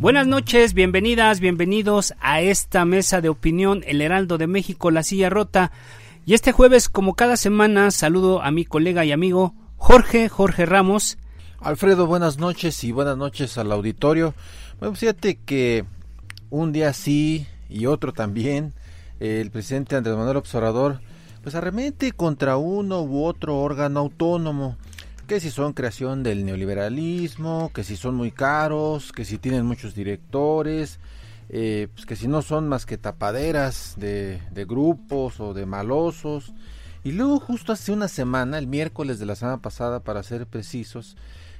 Buenas noches, bienvenidas, bienvenidos a esta mesa de opinión El Heraldo de México, la silla rota. Y este jueves, como cada semana, saludo a mi colega y amigo Jorge, Jorge Ramos. Alfredo, buenas noches y buenas noches al auditorio. Bueno, fíjate que un día sí y otro también, el presidente Andrés Manuel Observador, pues arremete contra uno u otro órgano autónomo que si son creación del neoliberalismo, que si son muy caros, que si tienen muchos directores, eh, pues que si no son más que tapaderas de, grupos o de malosos. Y luego justo hace una semana, el miércoles de la semana pasada para ser precisos,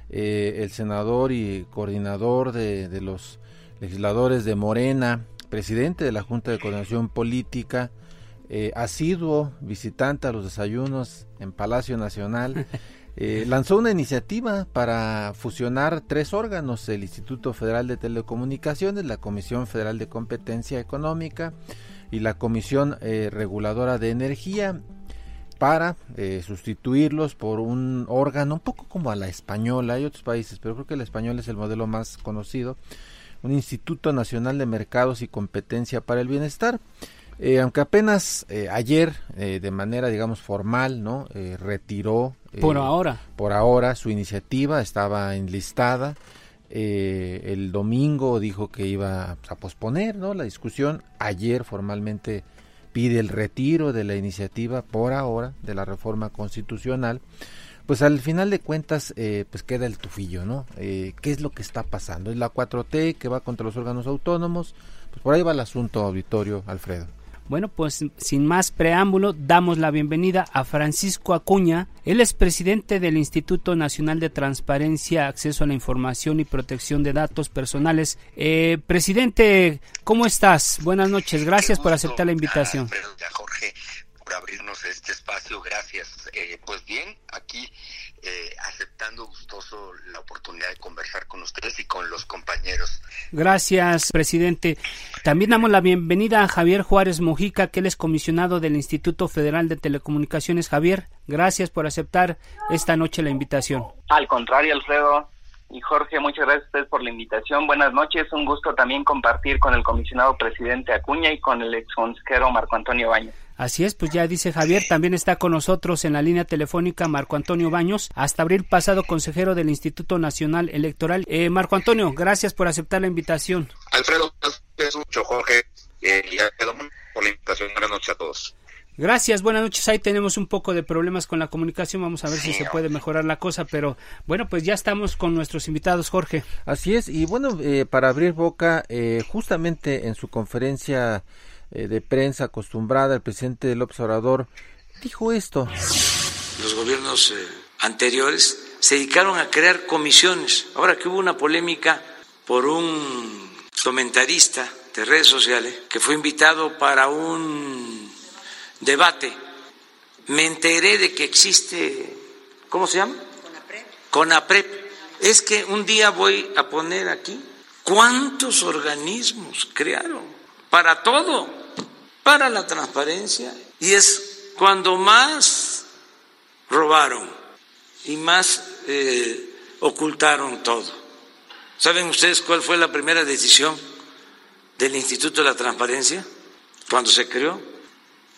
eh, el senador y coordinador de, los legisladores de Morena, presidente de la Junta de Coordinación Política, eh, asiduo visitante a los desayunos en Palacio Nacional, Eh, lanzó una iniciativa para fusionar tres órganos, el Instituto Federal de Telecomunicaciones, la Comisión Federal de Competencia Económica y la Comisión eh, Reguladora de Energía, para eh, sustituirlos por un órgano un poco como a la española, hay otros países, pero creo que el español es el modelo más conocido, un Instituto Nacional de Mercados y Competencia para el Bienestar. Eh, aunque apenas eh, ayer, eh, de manera, digamos, formal, ¿no? retiró. Por ahora. Por ahora, su iniciativa estaba enlistada. el domingo dijo que iba a posponer, ¿no? La discusión. Ayer formalmente pide el retiro de la iniciativa por ahora de la reforma constitucional. Pues al final de cuentas, pues queda el tufillo, ¿no? ¿Qué es lo que está pasando? Es la 4T que va contra los órganos autónomos. Pues por ahí va el asunto, auditorio, Alfredo. Bueno, pues sin más preámbulo, damos la bienvenida a Francisco Acuña. Él es presidente del Instituto Nacional de Transparencia, Acceso a la Información y Protección de Datos Personales. Eh, presidente, ¿cómo estás? Buenas noches, gracias por aceptar la invitación. Jorge, por abrirnos este espacio, gracias. Eh, pues bien, aquí eh, aceptando gustoso la oportunidad de conversar con ustedes y con los compañeros. Gracias, presidente. También damos la bienvenida a Javier Juárez Mojica, que él es comisionado del Instituto Federal de Telecomunicaciones. Javier, gracias por aceptar esta noche la invitación. Al contrario, Alfredo, y Jorge, muchas gracias a ustedes por la invitación. Buenas noches, un gusto también compartir con el comisionado presidente Acuña y con el ex consejero Marco Antonio Baños. Así es, pues ya dice Javier, también está con nosotros en la línea telefónica Marco Antonio Baños, hasta abril pasado consejero del Instituto Nacional Electoral. Eh, Marco Antonio, gracias por aceptar la invitación. Alfredo, gracias mucho, Jorge, eh, y por la invitación. Buenas noches a todos. Gracias, buenas noches. Ahí tenemos un poco de problemas con la comunicación. Vamos a ver si se puede mejorar la cosa, pero bueno, pues ya estamos con nuestros invitados, Jorge. Así es, y bueno, eh, para abrir boca, eh, justamente en su conferencia eh, de prensa acostumbrada, el presidente del observador dijo esto. Los gobiernos eh, anteriores se dedicaron a crear comisiones. Ahora que hubo una polémica por un comentarista de redes sociales que fue invitado para un debate, me enteré de que existe, ¿cómo se llama? CONAPREP. CONAPREP. Es que un día voy a poner aquí cuántos organismos crearon para todo para la transparencia y es cuando más robaron y más eh, ocultaron todo. ¿Saben ustedes cuál fue la primera decisión del Instituto de la Transparencia cuando se creó?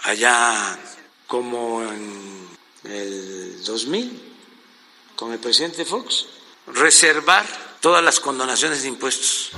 Allá como en el 2000, con el presidente Fox, reservar todas las condonaciones de impuestos.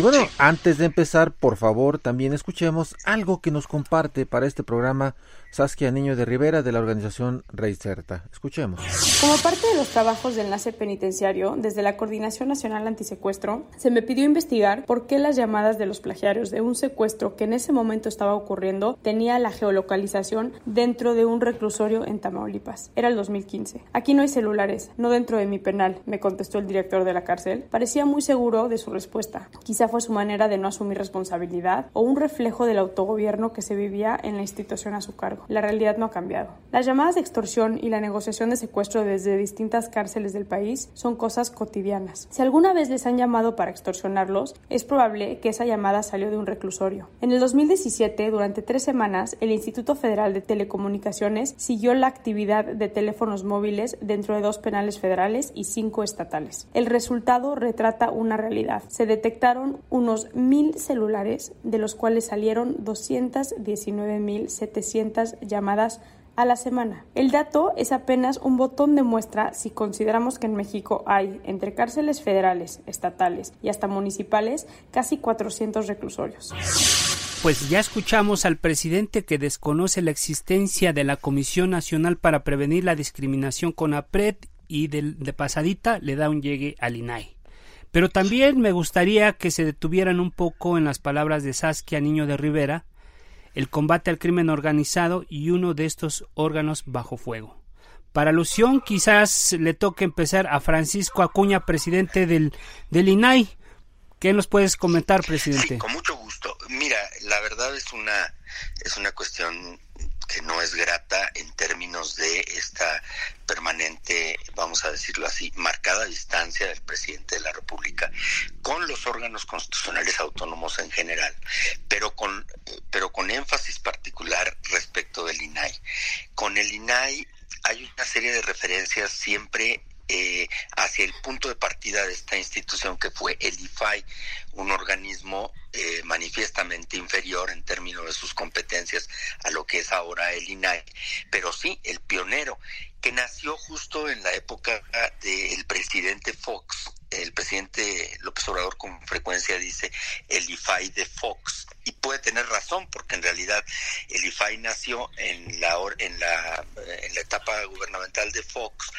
Y bueno, antes de empezar, por favor, también escuchemos algo que nos comparte para este programa Saskia Niño de Rivera de la organización Certa. Escuchemos. Como parte de los trabajos de enlace penitenciario, desde la Coordinación Nacional Antisecuestro, se me pidió investigar por qué las llamadas de los plagiarios de un secuestro que en ese momento estaba ocurriendo tenía la geolocalización dentro de un reclusorio en Tamaulipas. Era el 2015. Aquí no hay celulares, no dentro de mi penal, me contestó el director de la cárcel. Parecía muy seguro de su respuesta. Quizá fue su manera de no asumir responsabilidad o un reflejo del autogobierno que se vivía en la institución a su cargo. La realidad no ha cambiado. Las llamadas de extorsión y la negociación de secuestro desde distintas cárceles del país son cosas cotidianas. Si alguna vez les han llamado para extorsionarlos, es probable que esa llamada salió de un reclusorio. En el 2017, durante tres semanas, el Instituto Federal de Telecomunicaciones siguió la actividad de teléfonos móviles dentro de dos penales federales y cinco estatales. El resultado retrata una realidad. Se detectaron unos mil celulares, de los cuales salieron 219.700 llamadas a la semana. El dato es apenas un botón de muestra si consideramos que en México hay, entre cárceles federales, estatales y hasta municipales, casi 400 reclusorios. Pues ya escuchamos al presidente que desconoce la existencia de la Comisión Nacional para Prevenir la Discriminación con APRED y de, de pasadita le da un llegue al INAI. Pero también me gustaría que se detuvieran un poco en las palabras de Saskia Niño de Rivera, el combate al crimen organizado y uno de estos órganos bajo fuego. Para alusión, quizás le toque empezar a Francisco Acuña, presidente del, del INAI. ¿Qué nos puedes comentar, presidente? Sí, con mucho gusto. Mira, la verdad es una, es una cuestión que no es grata en términos de esta permanente, vamos a decirlo así, marcada distancia del presidente de la República con los órganos constitucionales autónomos en general, pero con, pero con énfasis particular respecto del INAI. Con el INAI hay una serie de referencias siempre eh, hacia el punto de partida de esta institución que fue el IFAI, un organismo eh, manifiestamente inferior en términos de sus competencias a lo que es ahora el INAI, pero sí el pionero, que nació justo en la época del presidente Fox. El presidente López Obrador con frecuencia dice el IFAI de Fox y puede tener razón porque en realidad el IFAI nació en la en la, en la etapa gubernamental de Fox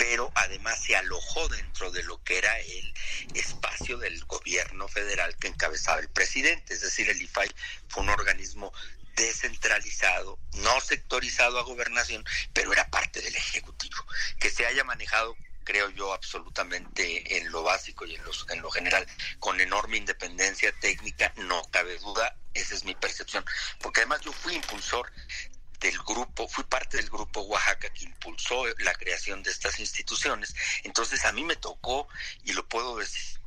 pero además se alojó dentro de lo que era el espacio del gobierno federal que encabezaba el presidente, es decir, el IFAI fue un organismo descentralizado, no sectorizado a gobernación, pero era parte del Ejecutivo. Que se haya manejado, creo yo, absolutamente en lo básico y en, en lo general, con enorme independencia técnica, no cabe duda, esa es mi percepción, porque además yo fui impulsor del grupo, fui parte del grupo Oaxaca que impulsó la creación de estas instituciones. Entonces a mí me tocó, y lo puedo decir,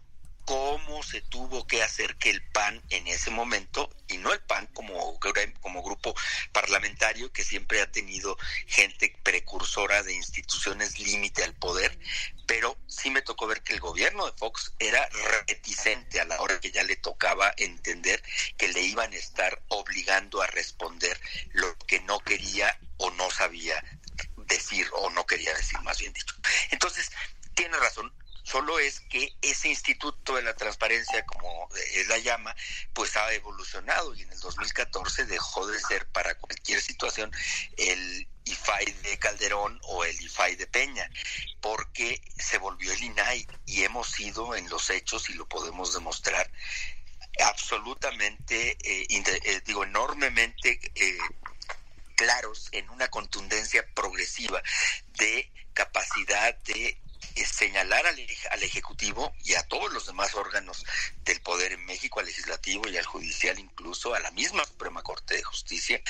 cómo se tuvo que hacer que el PAN en ese momento, y no el PAN como, como grupo parlamentario que siempre ha tenido gente precursora de instituciones límite al poder, pero sí me tocó ver que el gobierno de Fox era reticente a la hora que ya le tocaba entender que le iban a estar obligando a responder lo que no quería o no sabía decir o no quería decir más bien dicho. Entonces, tiene razón, Solo es que ese Instituto de la Transparencia, como es la llama, pues ha evolucionado y en el 2014 dejó de ser para cualquier situación el IFAI de Calderón o el IFAI de Peña, porque se volvió el INAI y hemos sido en los hechos y lo podemos demostrar absolutamente, eh, eh, digo, enormemente eh, claros en una contundencia progresiva de capacidad de señalar al, al, Ejecutivo y a todos los demás órganos del poder en México, al legislativo y al judicial, incluso a la misma Suprema Corte de Justicia,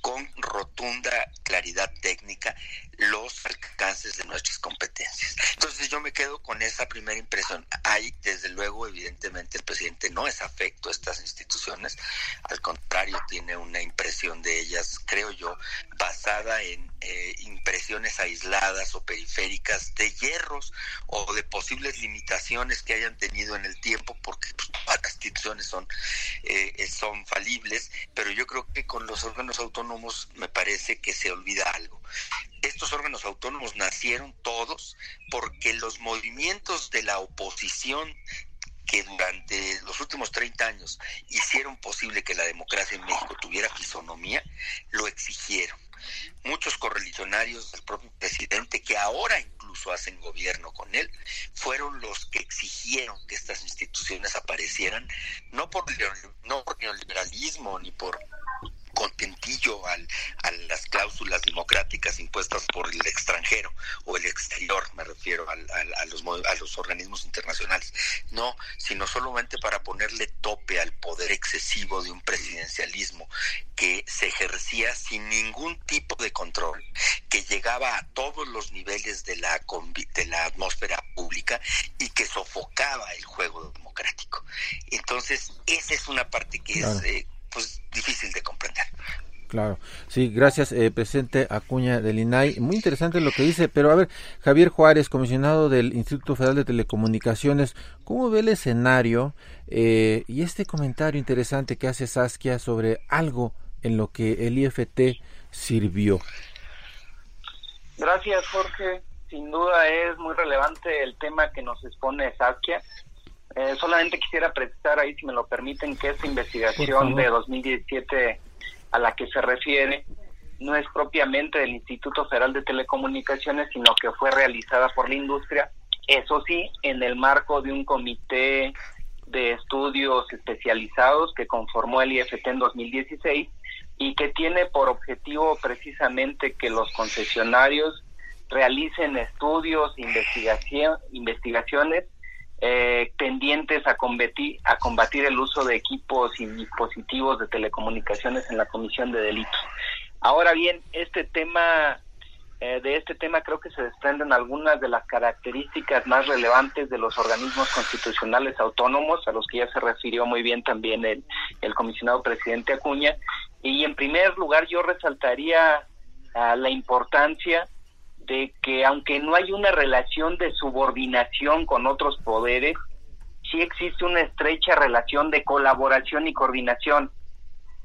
con rotunda claridad técnica los alcances de nuestras competencias. Entonces yo me quedo con esa primera impresión. Hay, desde luego, evidentemente, el presidente no es afecto a estas instituciones, al contrario, tiene una impresión de ellas, creo yo, basada en eh, impresiones aisladas o periféricas de hierros o de posibles limitaciones que hayan tenido en el tiempo, porque pues, las instituciones son, eh, son falibles, pero yo creo que con los órganos autónomos me parece que se olvida algo. Estos órganos autónomos nacieron todos porque los movimientos de la oposición que durante los últimos 30 años hicieron posible que la democracia en México tuviera fisonomía, lo exigieron. Muchos correligionarios del propio presidente, que ahora incluso hacen gobierno con él, fueron los que exigieron que estas instituciones aparecieran, no por, no por neoliberalismo ni por contentillo al, a las cláusulas democráticas impuestas por el extranjero o el exterior, me refiero a, los, a los organismos internacionales, no, sino solamente para ponerle tope al poder excesivo de un presidencialismo que se ejercía sin ningún tipo de control, que llegaba a todos los niveles de la, de la atmósfera pública y que sofocaba el juego democrático. Entonces, esa es una parte que es eh, pues difícil de comprender. Claro, sí, gracias, eh, presidente Acuña del INAI. Muy interesante lo que dice, pero a ver, Javier Juárez, comisionado del Instituto Federal de Telecomunicaciones, ¿cómo ve el escenario eh, y este comentario interesante que hace Saskia sobre algo en lo que el IFT sirvió? Gracias, Jorge. Sin duda es muy relevante el tema que nos expone Saskia. Eh, solamente quisiera precisar ahí, si me lo permiten, que esta investigación de 2017 a la que se refiere no es propiamente del Instituto Federal de Telecomunicaciones, sino que fue realizada por la industria, eso sí, en el marco de un comité de estudios especializados que conformó el IFT en 2016 y que tiene por objetivo precisamente que los concesionarios realicen estudios, investigación, investigaciones eh, tendientes a combatir, el uso de equipos y dispositivos de telecomunicaciones en la comisión de delitos. Ahora bien, este tema, eh, de este tema creo que se desprenden algunas de las características más relevantes de los organismos constitucionales autónomos, a los que ya se refirió muy bien también el, el comisionado presidente Acuña. Y en primer lugar yo resaltaría ah, la importancia de que aunque no hay una relación de subordinación con otros poderes, sí existe una estrecha relación de colaboración y coordinación.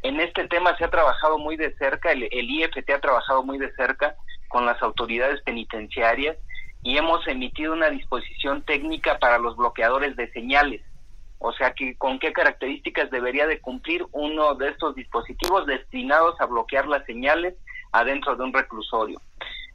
En este tema se ha trabajado muy de cerca, el, IFT ha trabajado muy de cerca con las autoridades penitenciarias y hemos emitido una disposición técnica para los bloqueadores de señales. O sea, que con qué características debería de cumplir uno de estos dispositivos destinados a bloquear las señales adentro de un reclusorio.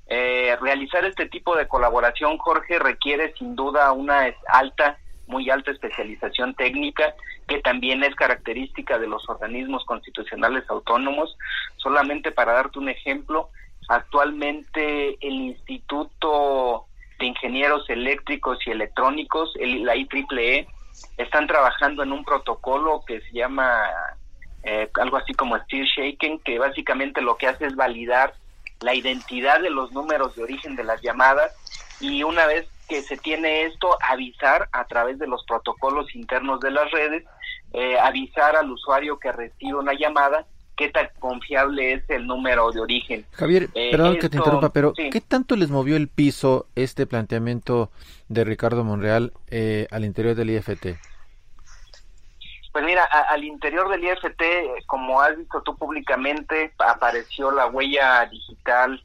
Eh, realizar este tipo de colaboración, Jorge, requiere sin duda una alta, muy alta especialización técnica, que también es característica de los organismos constitucionales autónomos. Solamente para darte un ejemplo, actualmente el Instituto de Ingenieros Eléctricos y Electrónicos, el, la IEEE, están trabajando en un protocolo que se llama eh, algo así como Steel Shaken, que básicamente lo que hace es validar la identidad de los números de origen de las llamadas y una vez que se tiene esto, avisar a través de los protocolos internos de las redes, eh, avisar al usuario que recibe una llamada qué tan confiable es el número de origen. Javier, eh, perdón que te interrumpa, pero ¿qué tanto les movió el piso este planteamiento de Ricardo Monreal eh, al interior del IFT? Pues mira, al interior del IFT, como has visto tú públicamente, apareció la huella digital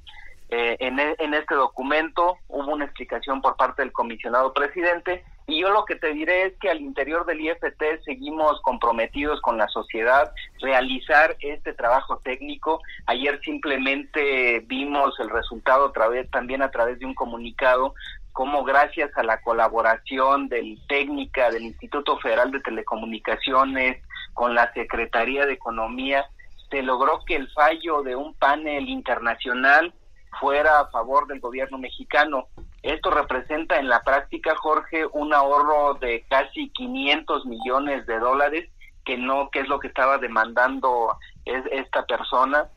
eh, en, e, en este documento, hubo una explicación por parte del comisionado presidente y yo lo que te diré es que al interior del IFT seguimos comprometidos con la sociedad, realizar este trabajo técnico. Ayer simplemente vimos el resultado a través, también a través de un comunicado cómo gracias a la colaboración del técnica del Instituto Federal de Telecomunicaciones con la Secretaría de Economía se logró que el fallo de un panel internacional fuera a favor del gobierno mexicano. Esto representa en la práctica, Jorge, un ahorro de casi 500 millones de dólares, que no, que es lo que estaba demandando es esta persona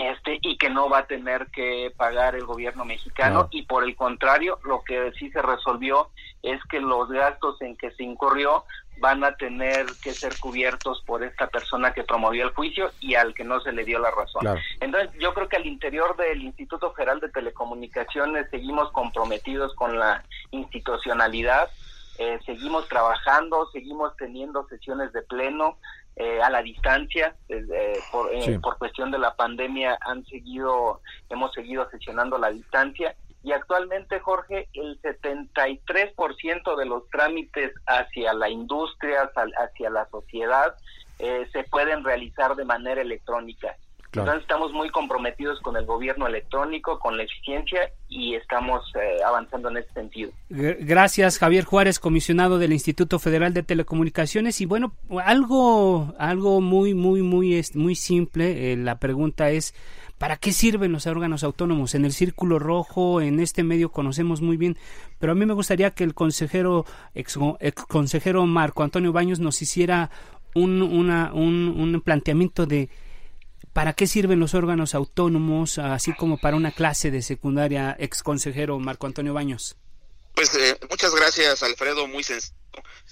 este y que no va a tener que pagar el gobierno mexicano. Y por el contrario lo que sí se resolvió es que los gastos en que se incurrió van a tener que ser cubiertos por esta persona que promovió el juicio y al que no se le dio la razón. Entonces, yo creo que al interior del Instituto Federal de Telecomunicaciones seguimos comprometidos con la institucionalidad, eh, seguimos trabajando, seguimos teniendo sesiones de pleno, eh, a la distancia eh, por, eh, por cuestión de la pandemia han seguido hemos seguido sesionando a la distancia y actualmente, Jorge, el 73% de los trámites hacia la industria, hacia la sociedad, eh, se pueden realizar de manera electrónica. Entonces estamos muy comprometidos con el gobierno electrónico, con la eficiencia y estamos eh, avanzando en ese sentido. Gracias, Javier Juárez, comisionado del Instituto Federal de Telecomunicaciones. Y bueno, algo, algo muy, muy, muy, muy simple. Eh, la pregunta es, ¿Para qué sirven los órganos autónomos? En el círculo rojo, en este medio conocemos muy bien, pero a mí me gustaría que el consejero, ex, consejero Marco Antonio Baños nos hiciera un, una, un, planteamiento de para qué sirven los órganos autónomos, así como para una clase de secundaria, ex consejero Marco Antonio Baños. Pues eh, muchas gracias, Alfredo, muy sencillo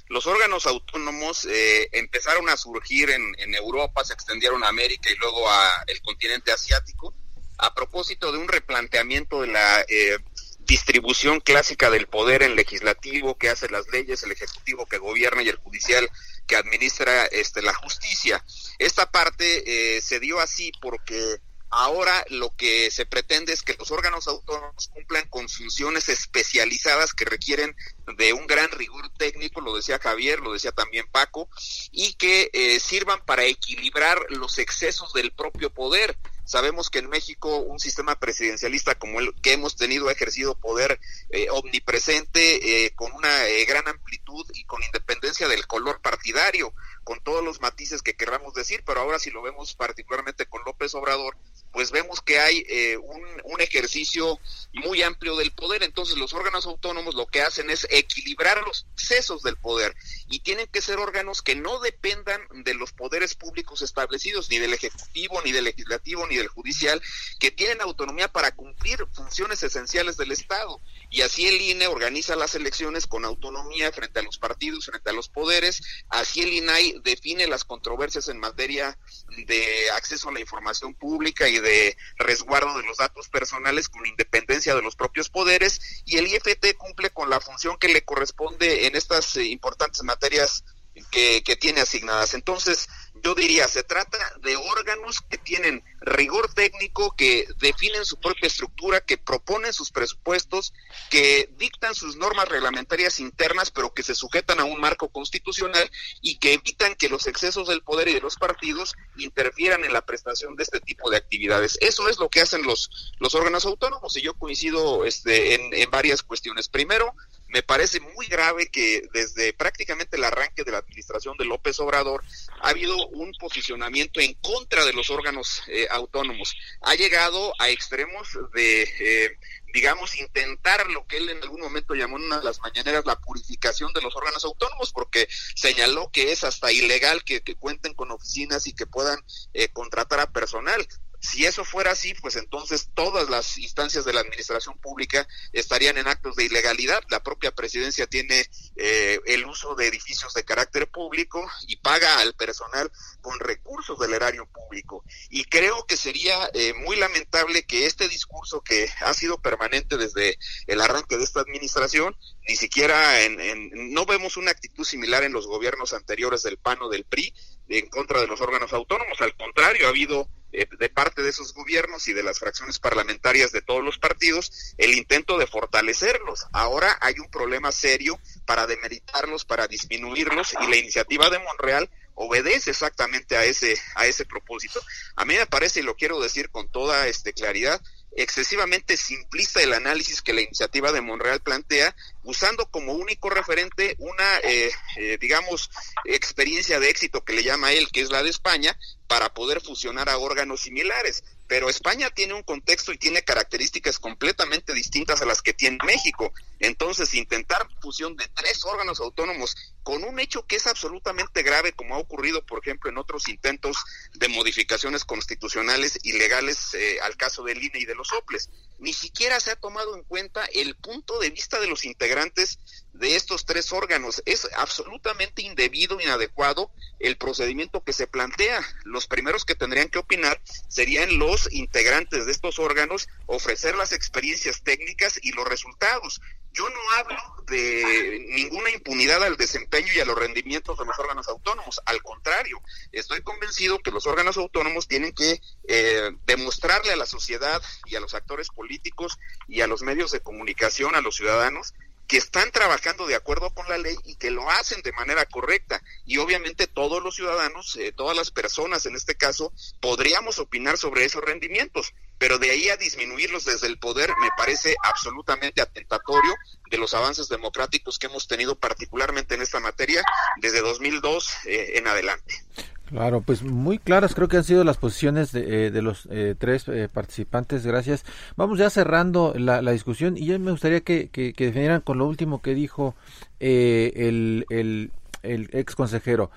los órganos autónomos eh, empezaron a surgir en, Europa, se extendieron a América y luego a el continente asiático, a propósito de un replanteamiento de la eh, distribución clásica del poder en legislativo que hace las leyes, el ejecutivo que gobierna y el judicial que administra este, la justicia. Esta parte eh, se dio así porque Ahora lo que se pretende es que los órganos autónomos cumplan con funciones especializadas que requieren de un gran rigor técnico, lo decía Javier, lo decía también Paco, y que eh, sirvan para equilibrar los excesos del propio poder. Sabemos que en México un sistema presidencialista como el que hemos tenido ha ejercido poder eh, omnipresente eh, con una gran amplitud y con independencia del color partidario, con todos los matices que querramos decir, pero ahora si lo vemos particularmente con López Obrador, pues vemos que hay eh, un, ejercicio muy amplio del poder. Entonces los órganos autónomos lo que hacen es equilibrar los excesos del poder y tienen que ser órganos que no dependan de los poderes públicos establecidos, ni del Ejecutivo, ni del Legislativo, ni del Judicial, que tienen autonomía para cumplir funciones esenciales del Estado. Y así el INE organiza las elecciones con autonomía frente a los partidos, frente a los poderes. Así el INAI define las controversias en materia de acceso a la información pública y de resguardo de los datos personales con independencia de los propios poderes. Y el IFT cumple con la función que le corresponde en estas eh, importantes materias que, que tiene asignadas. Entonces, yo diría, se trata de órganos que tienen rigor técnico, que definen su propia estructura, que proponen sus presupuestos, que dictan sus normas reglamentarias internas, pero que se sujetan a un marco constitucional y que evitan que los excesos del poder y de los partidos interfieran en la prestación de este tipo de actividades. Eso es lo que hacen los, los órganos autónomos y yo coincido este, en, en varias cuestiones. Primero, me parece muy grave que desde prácticamente el arranque de la administración de López Obrador ha habido un posicionamiento en contra de los órganos eh, autónomos. Ha llegado a extremos de, eh, digamos, intentar lo que él en algún momento llamó en una de las mañaneras la purificación de los órganos autónomos, porque señaló que es hasta ilegal que, cuenten con oficinas y que puedan eh, contratar a personal. Si eso fuera así, pues entonces todas las instancias de la administración pública estarían en actos de ilegalidad. La propia presidencia tiene eh, el uso de edificios de carácter público y paga al personal con recursos del erario público. Y creo que sería eh, muy lamentable que este discurso que ha sido permanente desde el arranque de esta administración, ni siquiera en, no vemos una actitud similar en los gobiernos anteriores del PAN o del PRI en contra de los órganos autónomos. Al contrario, ha habido eh, de parte de esos gobiernos y de las fracciones parlamentarias de todos los partidos el intento de fortalecerlos. Ahora hay un problema serio para demeritarlos, para disminuirlos y la iniciativa de Monreal obedece exactamente a ese a ese propósito. A mí me parece y lo quiero decir con toda este claridad excesivamente simplista el análisis que la iniciativa de Monreal plantea, usando como único referente una, eh, eh, digamos, experiencia de éxito que le llama él, que es la de España, para poder fusionar a órganos similares. Pero España tiene un contexto y tiene características completamente distintas a las que tiene México. Entonces, intentar fusión de tres órganos autónomos con un hecho que es absolutamente grave, como ha ocurrido, por ejemplo, en otros intentos de modificaciones constitucionales y legales eh, al caso del INE y de los OPLES. Ni siquiera se ha tomado en cuenta el punto de vista de los integrantes de estos tres órganos. Es absolutamente indebido, inadecuado el procedimiento que se plantea. Los primeros que tendrían que opinar serían los integrantes de estos órganos, ofrecer las experiencias técnicas y los resultados Yo no hablo de ninguna impunidad al desempeño y a los rendimientos de los órganos autónomos. Al contrario, estoy convencido que los órganos autónomos tienen que eh, demostrarle a la sociedad y a los actores políticos y a los medios de comunicación, a los ciudadanos, que están trabajando de acuerdo con la ley y que lo hacen de manera correcta. Y obviamente todos los ciudadanos, eh, todas las personas en este caso, podríamos opinar sobre esos rendimientos, pero de ahí a disminuirlos desde el poder me parece absolutamente atentatorio de los avances democráticos que hemos tenido particularmente en esta materia desde 2002 eh, en adelante. Claro, pues muy claras creo que han sido las posiciones de, eh, los eh, tres eh, participantes. Gracias. Vamos ya cerrando la, discusión y yo me gustaría que, definieran con lo último que dijo el, el, el ex consejero.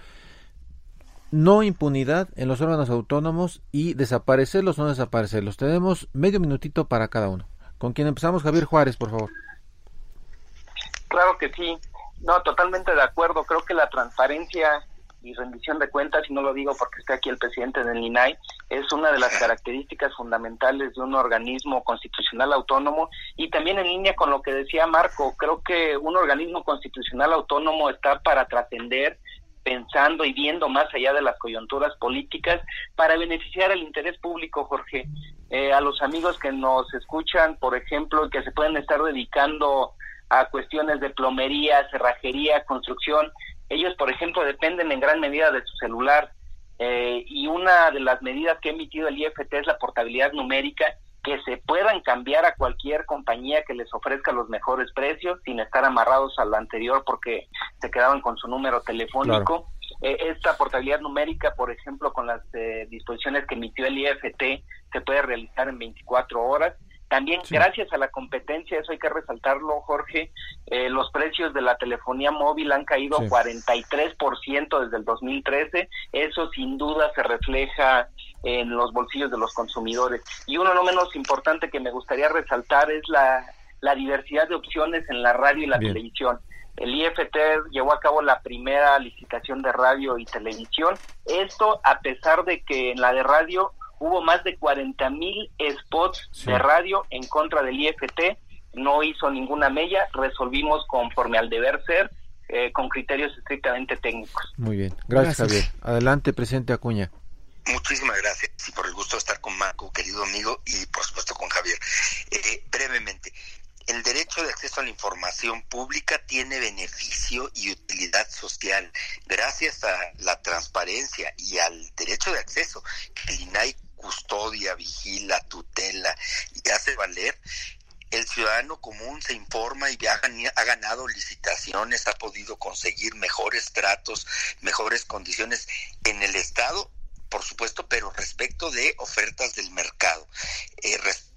No impunidad en los órganos autónomos y desaparecerlos o no desaparecerlos. Tenemos medio minutito para cada uno. Con quien empezamos, Javier Juárez, por favor. Claro que sí. No, totalmente de acuerdo. Creo que la transparencia y rendición de cuentas, y no lo digo porque está aquí el presidente del INAI, es una de las características fundamentales de un organismo constitucional autónomo y también en línea con lo que decía Marco, creo que un organismo constitucional autónomo está para trascender pensando y viendo más allá de las coyunturas políticas para beneficiar al interés público, Jorge. Eh, a los amigos que nos escuchan, por ejemplo, que se pueden estar dedicando a cuestiones de plomería, cerrajería, construcción, ellos, por ejemplo, dependen en gran medida de su celular eh, y una de las medidas que ha emitido el IFT es la portabilidad numérica, que se puedan cambiar a cualquier compañía que les ofrezca los mejores precios sin estar amarrados al anterior porque se quedaban con su número telefónico. Eh, esta portabilidad numérica, por ejemplo, con las eh, disposiciones que emitió el IFT, se puede realizar en 24 horas también gracias a la competencia, eso hay que resaltarlo, Jorge, eh, los precios de la telefonía móvil han caído 43% desde el 2013. Eso sin duda se refleja en los bolsillos de los consumidores. Y uno no menos importante que me gustaría resaltar es la, la diversidad de opciones en la radio y la televisión. El IFT llevó a cabo la primera licitación de radio y televisión. Esto a pesar de que en la de radio hubo más de 40 mil spots de radio en contra del IFT, no hizo ninguna mella, resolvimos conforme al deber ser, eh, con criterios estrictamente técnicos. Muy bien, gracias, Javier. Adelante, presidente Acuña. Muchísimas gracias y por el gusto de estar con Marco, querido amigo, y por supuesto con Javier. Eh, brevemente, el derecho de acceso a la información pública tiene beneficio y utilidad social gracias a la transparencia y al derecho de acceso que el INAI custodia, vigila, tutela y hace valer, el ciudadano común se informa y ha, ganado licitaciones, ha podido conseguir mejores tratos, mejores condiciones en el Estado, por supuesto, pero respecto de ofertas del mercado. Eh, respecto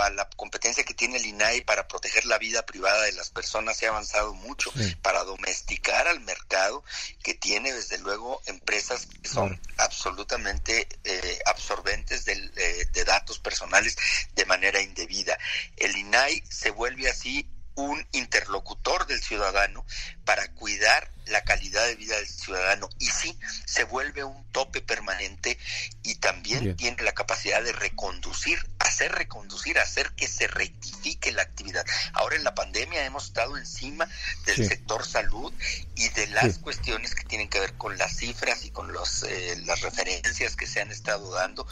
a la competencia que tiene el INAI para proteger la vida privada de las personas, se ha avanzado mucho para domesticar al mercado que tiene desde luego empresas que son absolutamente eh, absorbentes de, eh, de datos personales de manera indebida. El INAI se vuelve así un interlocutor del ciudadano para cuidar la calidad de vida del ciudadano. Y sí se vuelve un tope permanente y también tiene la capacidad de reconducir, hacer reconducir, hacer que se rectifique la actividad. Ahora en la pandemia hemos estado encima del sector salud y de las cuestiones que tienen que ver con las cifras y con los, eh, las referencias que se han estado dando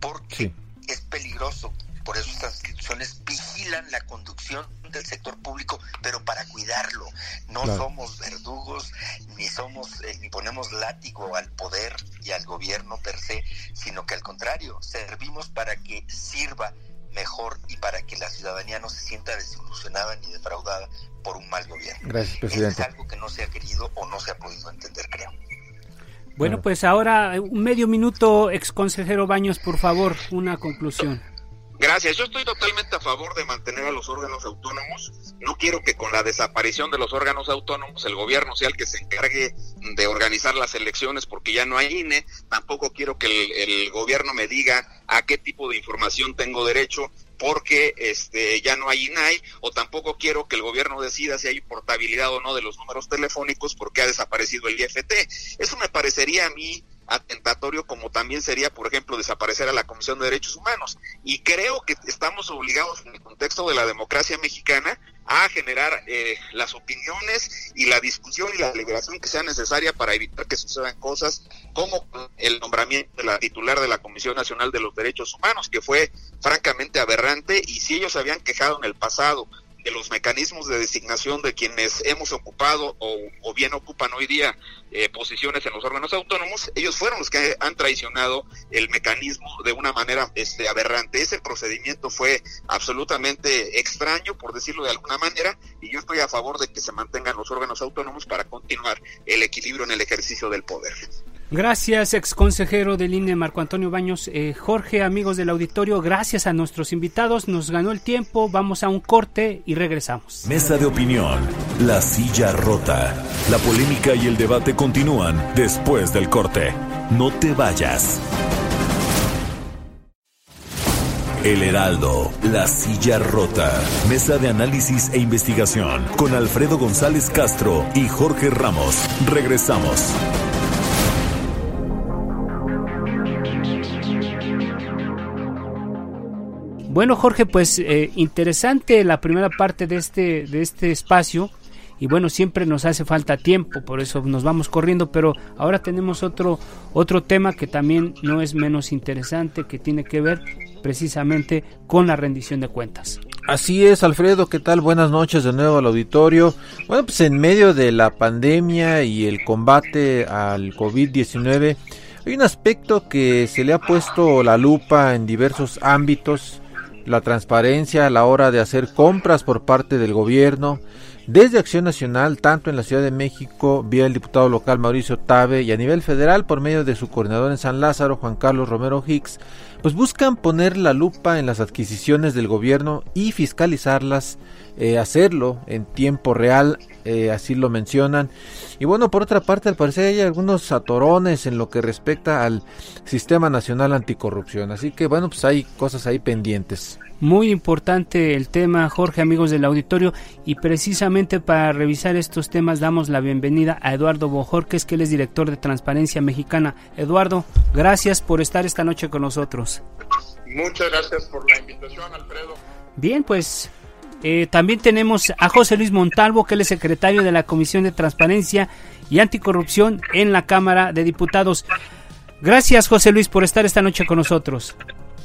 porque es peligroso por eso estas instituciones vigilan la conducción del sector público, pero para cuidarlo. No somos verdugos, ni somos, eh, ni ponemos látigo al poder y al gobierno per se, sino que al contrario, servimos para que sirva mejor y para que la ciudadanía no se sienta desilusionada ni defraudada por un mal gobierno. Gracias, presidente. es algo que no se ha querido o no se ha podido entender, creo. Bueno, pues ahora un medio minuto, ex consejero Baños, por favor, una conclusión. Gracias. Yo estoy totalmente a favor de mantener a los órganos autónomos. No quiero que con la desaparición de los órganos autónomos el gobierno sea el que se encargue de organizar las elecciones porque ya no hay INE. Tampoco quiero que el, gobierno me diga a qué tipo de información tengo derecho porque este ya no hay INAI o tampoco quiero que el gobierno decida si hay portabilidad o no de los números telefónicos porque ha desaparecido el IFT. Eso me parecería a mí atentatorio como también sería, por ejemplo, desaparecer a la Comisión de Derechos Humanos. Y creo que estamos obligados en el contexto de la democracia mexicana a generar eh, las opiniones y la discusión y la deliberación que sea necesaria para evitar que sucedan cosas como el nombramiento de la titular de la Comisión Nacional de los Derechos Humanos, que fue francamente aberrante y si ellos habían quejado en el pasado de los mecanismos de designación de quienes hemos ocupado o, bien ocupan hoy día eh, posiciones en los órganos autónomos, ellos fueron los que han traicionado el mecanismo de una manera este, aberrante. Ese procedimiento fue absolutamente extraño, por decirlo de alguna manera, y yo estoy a favor de que se mantengan los órganos autónomos para continuar el equilibrio en el ejercicio del poder. Gracias, ex consejero del INE Marco Antonio Baños. Eh, Jorge, amigos del auditorio, gracias a nuestros invitados. Nos ganó el tiempo. Vamos a un corte y regresamos. Mesa de opinión. La silla rota. La polémica y el debate continúan después del corte. No te vayas. El Heraldo, La Silla Rota, Mesa de Análisis e Investigación, con Alfredo González Castro y Jorge Ramos. Regresamos. Bueno, Jorge, pues eh, interesante la primera parte de este, de este espacio. Y bueno, siempre nos hace falta tiempo, por eso nos vamos corriendo, pero ahora tenemos otro, otro tema que también no es menos interesante, que tiene que ver precisamente con la rendición de cuentas. Así es, Alfredo, ¿qué tal? Buenas noches de nuevo al auditorio. Bueno, pues en medio de la pandemia y el combate al COVID-19, hay un aspecto que se le ha puesto la lupa en diversos ámbitos la transparencia a la hora de hacer compras por parte del gobierno, desde Acción Nacional, tanto en la Ciudad de México, vía el diputado local Mauricio Tabe, y a nivel federal, por medio de su coordinador en San Lázaro, Juan Carlos Romero Hicks, pues buscan poner la lupa en las adquisiciones del gobierno y fiscalizarlas, eh, hacerlo en tiempo real, eh, así lo mencionan. Y bueno, por otra parte, al parecer hay algunos atorones en lo que respecta al Sistema Nacional Anticorrupción. Así que bueno, pues hay cosas ahí pendientes. Muy importante el tema, Jorge, amigos del auditorio, y precisamente para revisar estos temas damos la bienvenida a Eduardo Bojorques, que él es director de Transparencia Mexicana. Eduardo, gracias por estar esta noche con nosotros. Muchas gracias por la invitación, Alfredo. Bien, pues eh, también tenemos a José Luis Montalvo, que él es secretario de la Comisión de Transparencia y Anticorrupción en la Cámara de Diputados. Gracias, José Luis, por estar esta noche con nosotros.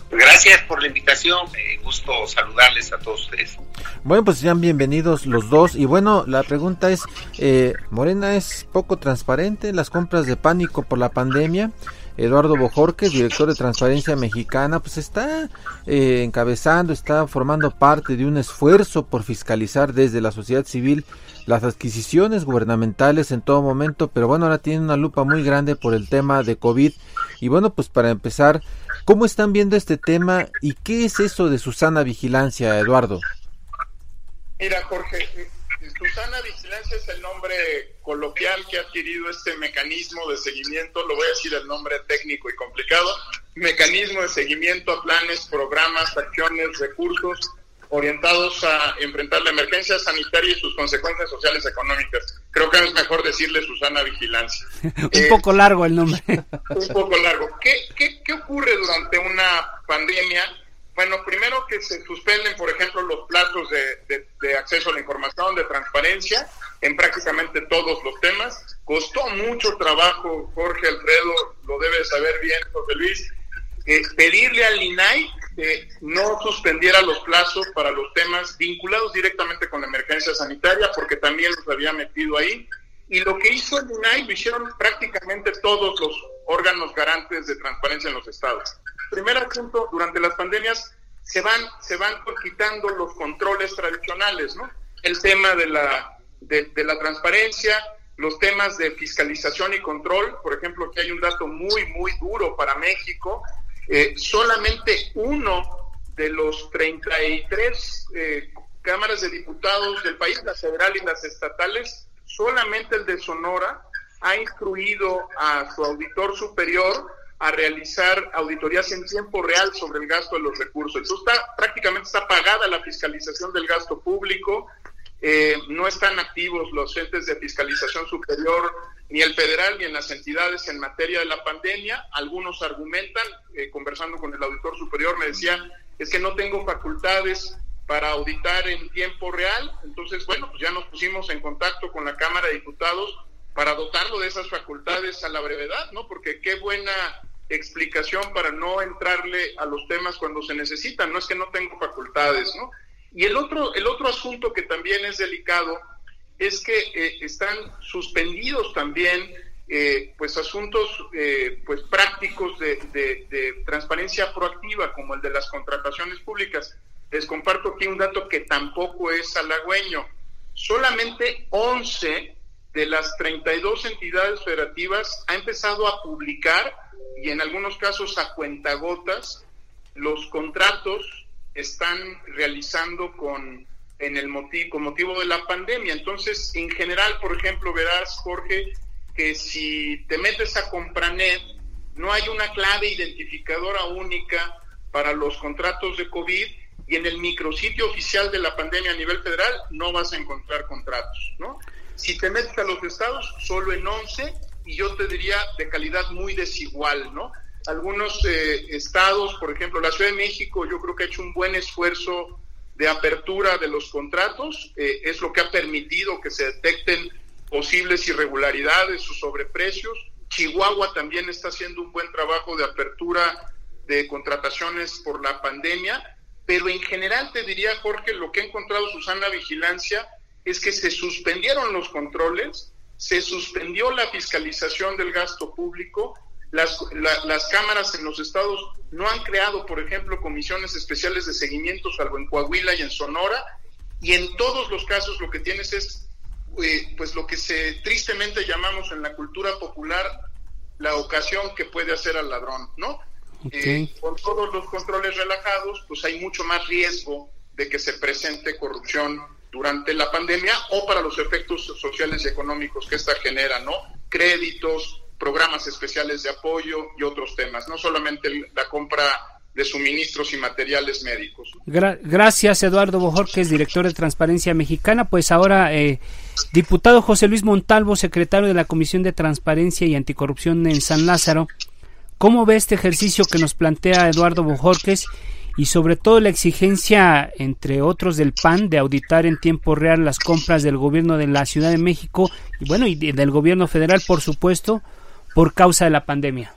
Gracias por la invitación, me gusto saludarles a todos ustedes. Bueno, pues sean bienvenidos los dos. Y bueno, la pregunta es, eh, Morena es poco transparente, las compras de pánico por la pandemia. Eduardo Bojorques, director de Transparencia Mexicana, pues está eh, encabezando, está formando parte de un esfuerzo por fiscalizar desde la sociedad civil las adquisiciones gubernamentales en todo momento, pero bueno, ahora tiene una lupa muy grande por el tema de COVID. Y bueno, pues para empezar, ¿cómo están viendo este tema y qué es eso de Susana Vigilancia, Eduardo? Mira, Jorge, Susana Vigilancia es el nombre coloquial que ha adquirido este mecanismo de seguimiento, lo voy a decir el nombre técnico y complicado, mecanismo de seguimiento a planes, programas, acciones, recursos orientados a enfrentar la emergencia sanitaria y sus consecuencias sociales y económicas. Creo que es mejor decirle Susana Vigilancia. un poco largo el nombre. un poco largo. ¿Qué, qué, qué ocurre durante una pandemia? Bueno, primero que se suspenden, por ejemplo, los plazos de, acceso a la información, de transparencia, en prácticamente todos los temas. Costó mucho trabajo, Jorge Alfredo, lo debe saber bien, José Luis, eh, pedirle al INAI que no suspendiera los plazos para los temas vinculados directamente con la emergencia sanitaria, porque también los había metido ahí. Y lo que hizo el INAI lo hicieron prácticamente todos los órganos garantes de transparencia en los estados. Primer asunto, durante las pandemias se van, se van quitando los controles tradicionales, ¿no? El tema de la, de, la transparencia, los temas de fiscalización y control, por ejemplo, que hay un dato muy, muy duro para México, eh, solamente uno de los 33 eh, cámaras de diputados del país, la federal y las estatales, solamente el de Sonora ha instruido a su auditor superior a realizar auditorías en tiempo real sobre el gasto de los recursos. Entonces está, prácticamente está pagada la fiscalización del gasto público eh, no están activos los entes de fiscalización superior, ni el federal, ni en las entidades en materia de la pandemia. Algunos argumentan, eh, conversando con el auditor superior, me decían, es que no tengo facultades para auditar en tiempo real. Entonces, bueno, pues ya nos pusimos en contacto con la Cámara de Diputados para dotarlo de esas facultades a la brevedad, ¿no? Porque qué buena explicación para no entrarle a los temas cuando se necesitan, no es que no tengo facultades, ¿no? Y el otro, el otro asunto que también es delicado es que eh, están suspendidos también eh, pues asuntos eh, pues prácticos de, de, transparencia proactiva como el de las contrataciones públicas. Les comparto aquí un dato que tampoco es halagüeño. Solamente 11 de las 32 entidades federativas ha empezado a publicar y en algunos casos a cuentagotas los contratos están realizando con en el motivo, con motivo de la pandemia. Entonces, en general, por ejemplo, verás, Jorge, que si te metes a Compranet, no hay una clave identificadora única para los contratos de COVID y en el micrositio oficial de la pandemia a nivel federal no vas a encontrar contratos, ¿no? Si te metes a los estados, solo en 11 y yo te diría de calidad muy desigual, ¿no? algunos eh, estados, por ejemplo, la Ciudad de México, yo creo que ha hecho un buen esfuerzo de apertura de los contratos, eh, es lo que ha permitido que se detecten posibles irregularidades o sobreprecios. Chihuahua también está haciendo un buen trabajo de apertura de contrataciones por la pandemia, pero en general te diría, Jorge, lo que ha encontrado Susana Vigilancia es que se suspendieron los controles, se suspendió la fiscalización del gasto público las, las cámaras en los estados no han creado, por ejemplo, comisiones especiales de seguimiento, salvo en Coahuila y en Sonora, y en todos los casos lo que tienes es, eh, pues lo que se tristemente llamamos en la cultura popular la ocasión que puede hacer al ladrón, ¿no? Eh, con todos los controles relajados, pues hay mucho más riesgo de que se presente corrupción durante la pandemia o para los efectos sociales y económicos que esta genera, ¿no? Créditos, programas especiales de apoyo y otros temas, no solamente la compra de suministros y materiales médicos. gracias, Eduardo Bojorquez, director de Transparencia Mexicana. Pues ahora, eh, diputado José Luis Montalvo, secretario de la Comisión de Transparencia y Anticorrupción en San Lázaro, ¿cómo ve este ejercicio que nos plantea Eduardo Bojorquez y sobre todo la exigencia, entre otros del PAN, de auditar en tiempo real las compras del gobierno de la Ciudad de México y bueno, y del gobierno federal, por supuesto, por causa de la pandemia?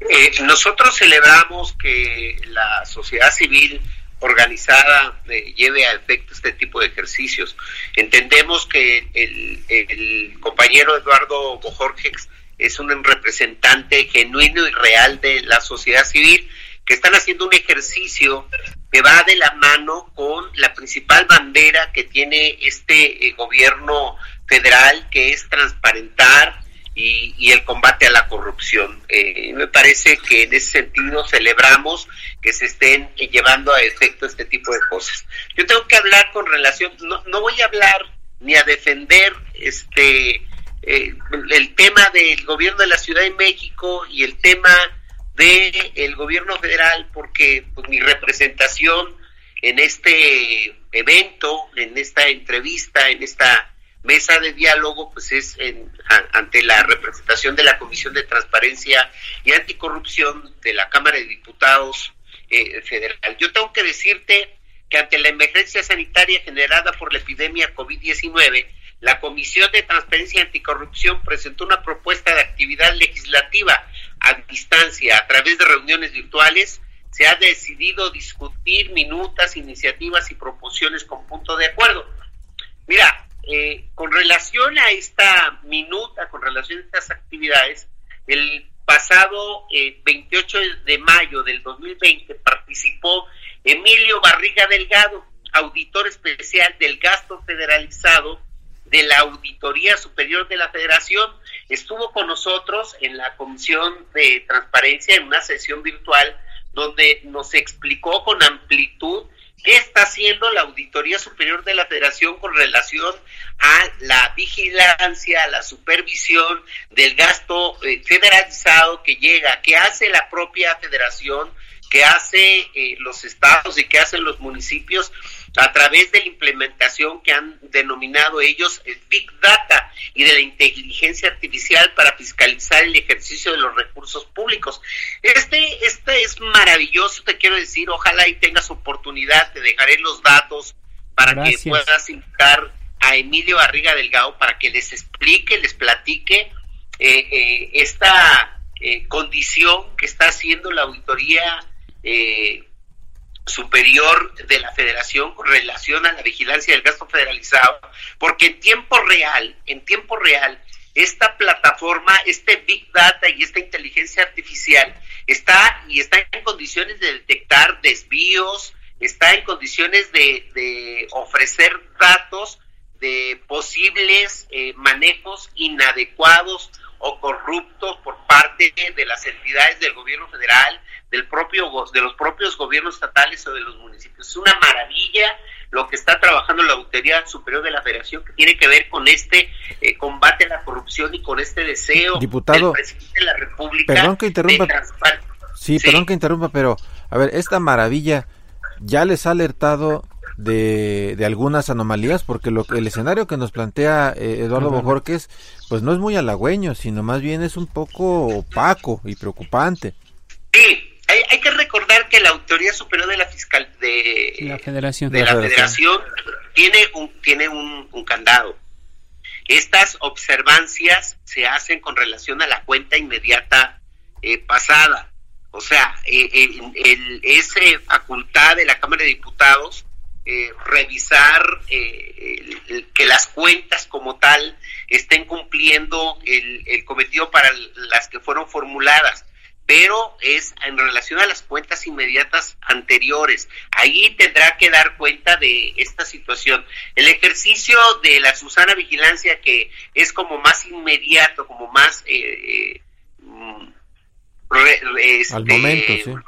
Eh, nosotros celebramos que la sociedad civil organizada eh, lleve a efecto este tipo de ejercicios. Entendemos que el, compañero Eduardo Bojorges es un representante genuino y real de la sociedad civil que están haciendo un ejercicio que va de la mano con la principal bandera que tiene este eh, gobierno federal, que es transparentar y, el combate a la corrupción. Eh, me parece que en ese sentido celebramos que se estén llevando a efecto este tipo de cosas. Yo tengo que hablar con relación, no, no voy a hablar ni a defender este eh, el tema del gobierno de la Ciudad de México y el tema del el gobierno federal, porque pues, mi representación en este evento, en esta entrevista, en esta mesa de diálogo pues es en, ante la representación de la Comisión de Transparencia y Anticorrupción de la Cámara de Diputados eh, Federal. Yo tengo que decirte que ante la emergencia sanitaria generada por la epidemia COVID-19, la Comisión de Transparencia y Anticorrupción presentó una propuesta de actividad legislativa a distancia a través de reuniones virtuales. Se ha decidido discutir minutas, iniciativas y proposiciones con punto de acuerdo. Mira, eh, con relación a esta minuta, con relación a estas actividades, el pasado 28 eh, de mayo del 2020 participó Emilio Barriga Delgado, auditor especial del gasto federalizado de la Auditoría Superior de la Federación. Estuvo con nosotros en la Comisión de Transparencia en una sesión virtual donde nos explicó con amplitud ¿Qué está haciendo la Auditoría Superior de la Federación con relación a la vigilancia, a la supervisión del gasto eh, federalizado que llega, que hace la propia federación que hace eh, los estados y que hacen los municipios a través de la implementación que han denominado ellos el Big Data y de la inteligencia artificial para fiscalizar el ejercicio de los recursos públicos. Este, este es maravilloso, te quiero decir, ojalá y tengas oportunidad, te dejaré los datos para que puedas invitar a Emilio Barriga Delgado para que les explique, les platique eh, eh, esta eh, condición que está haciendo la auditoría superior de la federación con relación a la vigilancia del gasto federalizado, porque en tiempo real, en tiempo real, esta plataforma, este Big Data y esta inteligencia artificial está y está en condiciones de detectar desvíos, está en condiciones de, ofrecer datos de posibles eh, manejos inadecuados o corruptos por parte de las entidades del gobierno federal, del propio de los propios gobiernos estatales o de los municipios. Es una maravilla lo que está trabajando la Autoridad Superior de la Federación que tiene que ver con este eh, combate a la corrupción y con este deseo Diputado, del presidente de la República. Perdón que interrumpa. Sí, perdón que interrumpa, pero a ver, esta maravilla ya les ha alertado de, de algunas anomalías, porque lo, el escenario que nos plantea eh, Eduardo Bojorques, pues no es muy halagüeño, sino más bien es un poco opaco y preocupante. Sí, hay, que recordar que la Autoridad Superior de la Fiscal de la Federación, de la, Federación. tiene un tiene un, candado. Estas observancias se hacen con relación a la cuenta inmediata eh, pasada. O sea, eh, el, es facultad de la Cámara de Diputados eh, revisar eh, que las cuentas como tal estén cumpliendo el, cometido para las que fueron formuladas pero es en relación a las cuentas inmediatas anteriores. Ahí tendrá que dar cuenta de esta situación. El ejercicio de la Susana Vigilancia, que es como más inmediato, como más... Eh, mm, este, al momento,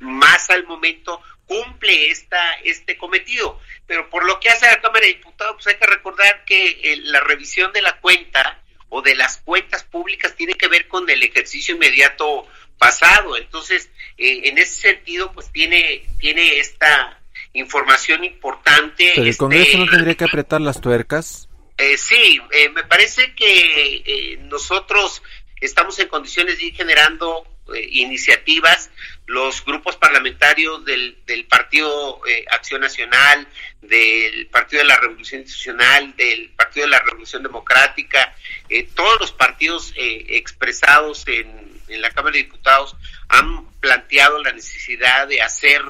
Más al momento, cumple esta, este cometido. Pero por lo que hace la Cámara de Diputados, pues hay que recordar que eh, la revisión de la cuenta o de las cuentas públicas tiene que ver con el ejercicio inmediato pasado. Entonces, eh, en ese sentido, pues tiene, tiene esta información importante. ¿Pero el Congreso no este, tendría que apretar las tuercas? Eh, sí, me parece que nosotros estamos en condiciones de ir generando iniciativas los grupos parlamentarios del, del Partido eh, Acción Nacional, del Partido de la Revolución Institucional, del Partido de la Revolución Democrática, eh, todos los partidos eh, expresados en, la Cámara de Diputados han planteado la necesidad de hacer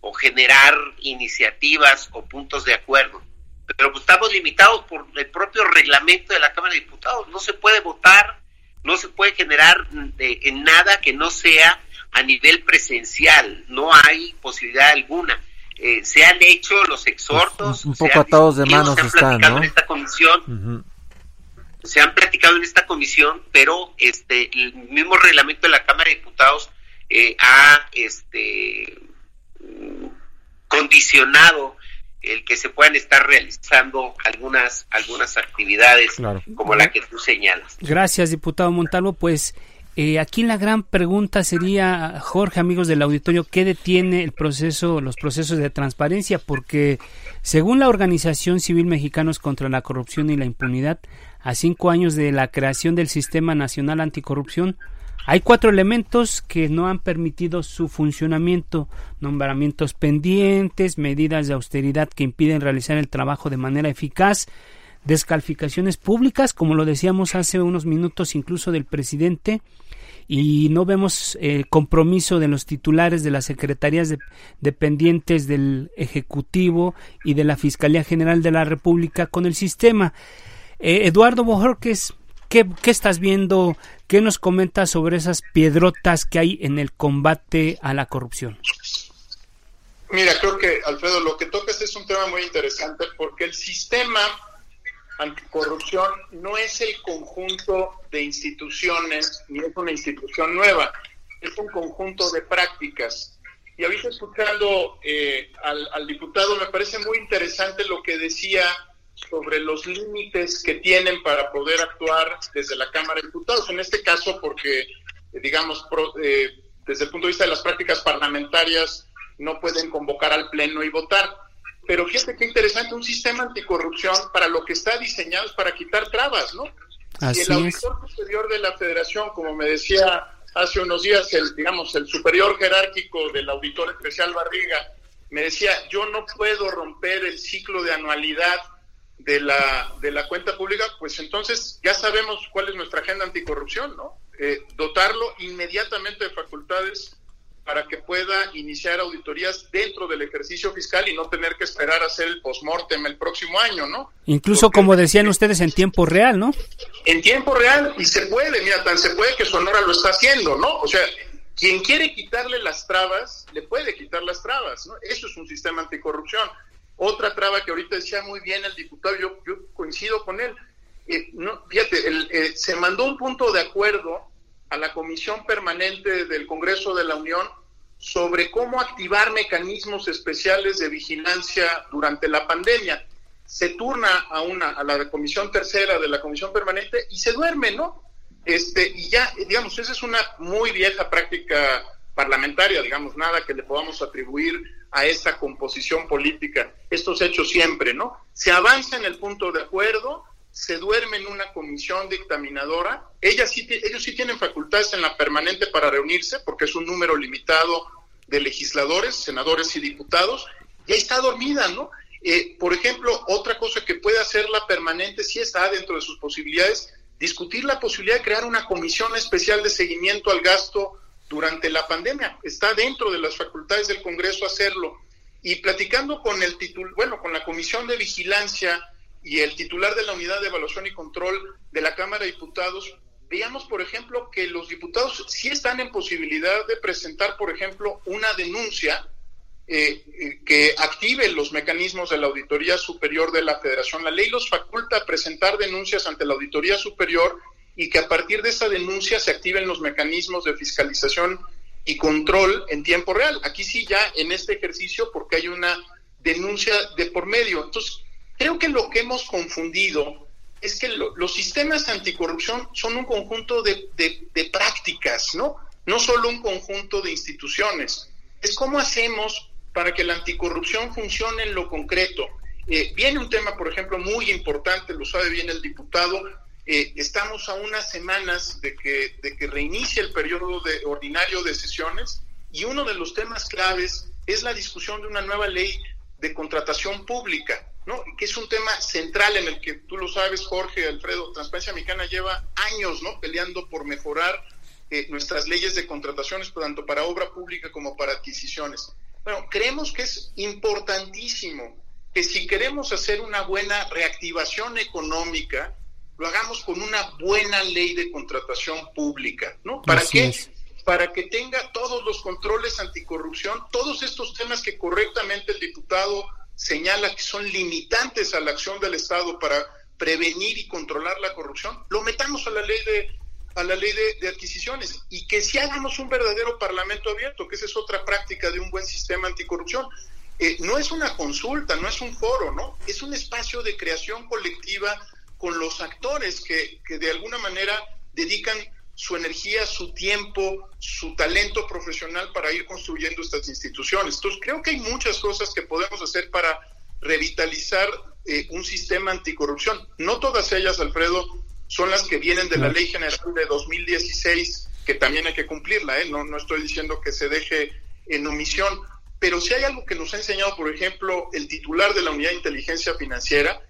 o generar iniciativas o puntos de acuerdo. Pero pues, estamos limitados por el propio reglamento de la Cámara de Diputados. No se puede votar, no se puede generar en nada que no sea a nivel presencial, no hay posibilidad alguna. Eh, se han hecho los exhortos, un, poco atados de manos se han platicado en esta comisión, se han platicado en esta comisión, pero este el mismo reglamento de la Cámara de Diputados eh, ha este condicionado el que se puedan estar realizando algunas algunas actividades como la que tú señalas. Gracias, diputado Montalvo. Pues eh, aquí la gran pregunta sería, Jorge, amigos del auditorio, ¿qué detiene el proceso, los procesos de transparencia? Porque según la Organización Civil Mexicanos contra la Corrupción y la Impunidad, a cinco años de la creación del Sistema Nacional Anticorrupción, hay cuatro elementos que no han permitido su funcionamiento, nombramientos pendientes, medidas de austeridad que impiden realizar el trabajo de manera eficaz, descalificaciones públicas, como lo decíamos hace unos minutos incluso del presidente, y no vemos eh, compromiso de los titulares de las secretarías dependientes del Ejecutivo y de la Fiscalía General de la República con el sistema. Eh, Eduardo Bojorques, ¿qué, ¿qué estás viendo? ¿Qué nos comentas sobre esas piedrotas que hay en el combate a la corrupción? Mira, creo que, Alfredo, lo que tocas es un tema muy interesante porque el sistema anticorrupción no es el conjunto de instituciones, ni es una institución nueva, es un conjunto de prácticas. Y ahorita escuchando eh, al, diputado, me parece muy interesante lo que decía sobre los límites que tienen para poder actuar desde la Cámara de Diputados, en este caso porque, digamos, eh, desde el punto de vista de las prácticas parlamentarias no pueden convocar al Pleno y votar. Pero fíjate qué interesante, un sistema anticorrupción para lo que está diseñado es para quitar trabas, ¿no? y el auditor superior de la federación, como me decía hace unos días, el, digamos, el superior jerárquico del auditor especial Barriga, me decía, yo no puedo romper el ciclo de anualidad de la, de la cuenta pública, pues entonces ya sabemos cuál es nuestra agenda anticorrupción, ¿no? Eh, dotarlo inmediatamente de facultades para que pueda iniciar auditorías dentro del ejercicio fiscal y no tener que esperar a hacer el postmortem el próximo año, ¿no? Incluso como decían ustedes en tiempo real, ¿no? En tiempo real y se puede, mira, tan se puede que Sonora lo está haciendo, ¿no? O sea, quien quiere quitarle las trabas, le puede quitar las trabas, ¿no? Eso es un sistema anticorrupción. Otra traba que ahorita decía muy bien el diputado, yo, yo coincido con él. Eh, no, fíjate, el, eh, se mandó un punto de acuerdo a la Comisión Permanente del Congreso de la Unión sobre cómo activar mecanismos especiales de vigilancia durante la pandemia. Se turna a una a la comisión tercera de la comisión permanente y se duerme, ¿no? Este y ya digamos esa es una muy vieja práctica parlamentaria, digamos nada que le podamos atribuir a esa composición política. Estos hechos siempre, ¿no? Se avanza en el punto de acuerdo, se duerme en una comisión dictaminadora. Ellas sí, ellos sí tienen facultades en la permanente para reunirse, porque es un número limitado de legisladores, senadores y diputados, y ahí está dormida, ¿no? Eh, por ejemplo, otra cosa que puede hacer la permanente, si está dentro de sus posibilidades, discutir la posibilidad de crear una comisión especial de seguimiento al gasto durante la pandemia. Está dentro de las facultades del Congreso hacerlo. Y platicando con el titular, bueno, con la Comisión de Vigilancia y el titular de la Unidad de Evaluación y Control de la Cámara de Diputados, veíamos, por ejemplo, que los diputados sí están en posibilidad de presentar, por ejemplo, una denuncia eh, eh, que active los mecanismos de la Auditoría Superior de la Federación. La ley los faculta a presentar denuncias ante la Auditoría Superior y que a partir de esa denuncia se activen los mecanismos de fiscalización y control en tiempo real. Aquí sí ya en este ejercicio porque hay una denuncia de por medio. Entonces, Creo que lo que hemos confundido es que los sistemas anticorrupción son un conjunto de, prácticas, ¿no? No solo un conjunto de instituciones. Es cómo hacemos para que la anticorrupción funcione en lo concreto. Eh, viene un tema, por ejemplo, muy importante, lo sabe bien el diputado, eh, estamos a unas semanas de que, de que reinicie el periodo de, ordinario de sesiones y uno de los temas claves es la discusión de una nueva ley de contratación pública. ¿No? que es un tema central en el que tú lo sabes, Jorge, Alfredo, Transparencia Mexicana lleva años ¿no? peleando por mejorar eh, nuestras leyes de contrataciones, tanto para obra pública como para adquisiciones. Bueno, creemos que es importantísimo que si queremos hacer una buena reactivación económica, lo hagamos con una buena ley de contratación pública, ¿no? ¿Para qué? Para que tenga todos los controles anticorrupción, todos estos temas que correctamente el diputado señala que son limitantes a la acción del Estado para prevenir y controlar la corrupción, lo metamos a la ley de a la ley de, adquisiciones y que si hagamos un verdadero parlamento abierto, que esa es otra práctica de un buen sistema anticorrupción. Eh, no es una consulta, no es un foro, ¿no? Es un espacio de creación colectiva con los actores que, que de alguna manera dedican su energía, su tiempo, su talento profesional para ir construyendo estas instituciones. Entonces, creo que hay muchas cosas que podemos hacer para revitalizar eh, un sistema anticorrupción. No todas ellas, Alfredo, son las que vienen de la Ley General de 2016, que también hay que cumplirla, ¿eh? no, no estoy diciendo que se deje en omisión, pero si hay algo que nos ha enseñado, por ejemplo, el titular de la Unidad de Inteligencia Financiera,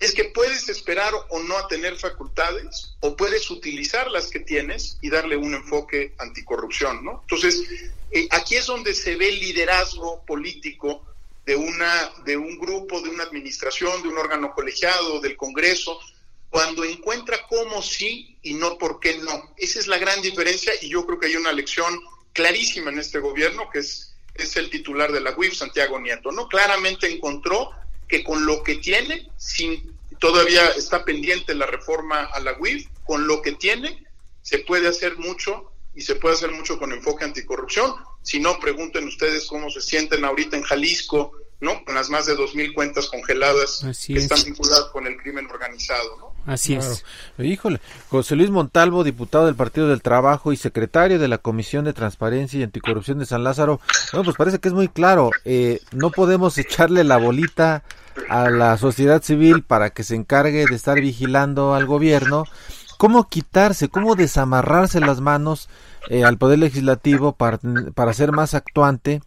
es que puedes esperar o no a tener facultades o puedes utilizar las que tienes y darle un enfoque anticorrupción, ¿no? Entonces, eh, aquí es donde se ve el liderazgo político de una de un grupo, de una administración, de un órgano colegiado, del Congreso, cuando encuentra cómo sí y no por qué no. Esa es la gran diferencia y yo creo que hay una lección clarísima en este gobierno que es es el titular de la UIF, Santiago Nieto, ¿no? Claramente encontró que con lo que tiene, sin, todavía está pendiente la reforma a la UIF, con lo que tiene se puede hacer mucho y se puede hacer mucho con enfoque anticorrupción. Si no, pregunten ustedes cómo se sienten ahorita en Jalisco ¿no? Con las más de 2.000 cuentas congeladas que están vinculadas con el crimen organizado, ¿no? Así es. Híjole, José Luis Montalvo, diputado del Partido del Trabajo y secretario de la Comisión de Transparencia y Anticorrupción de San Lázaro. Bueno, pues parece que es muy claro. Eh, no podemos echarle la bolita a la sociedad civil para que se encargue de estar vigilando al gobierno. ¿Cómo quitarse, cómo desamarrarse las manos eh, al Poder Legislativo para, para ser más actuante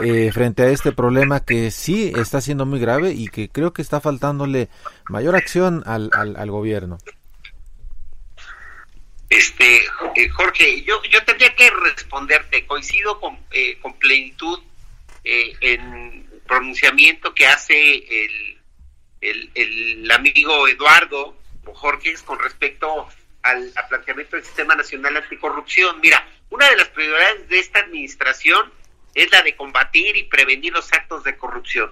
eh, frente a este problema que sí está siendo muy grave y que creo que está faltándole mayor acción al, al, gobierno. Este, eh, Jorge, yo, yo tendría que responderte, coincido con, con plenitud en pronunciamiento que hace el, el, el amigo Eduardo Jorge con respecto al, planteamiento del Sistema Nacional Anticorrupción. Mira, una de las prioridades de esta administración es la de combatir y prevenir los actos de corrupción.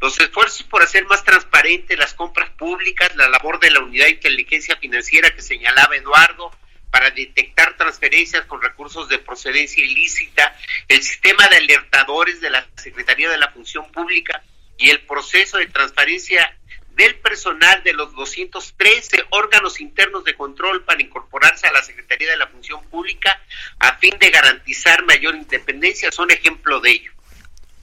Los esfuerzos por hacer más transparentes las compras públicas, la labor de la unidad de inteligencia financiera que señalaba Eduardo, para detectar transferencias con recursos de procedencia ilícita, el sistema de alertadores de la Secretaría de la Función Pública y el proceso de transparencia del personal de los 213 órganos internos de control para incorporarse a la Secretaría de la Función Pública a fin de garantizar mayor independencia son ejemplo de ello.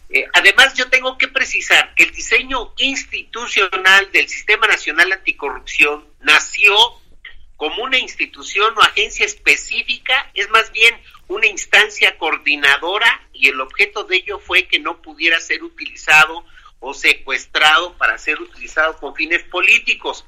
Eh, además, yo tengo que precisar que el diseño institucional del Sistema Nacional Anticorrupción nació como una institución o agencia específica, es más bien una instancia coordinadora y el objeto de ello fue que no pudiera ser utilizado o secuestrado para ser utilizado con fines políticos.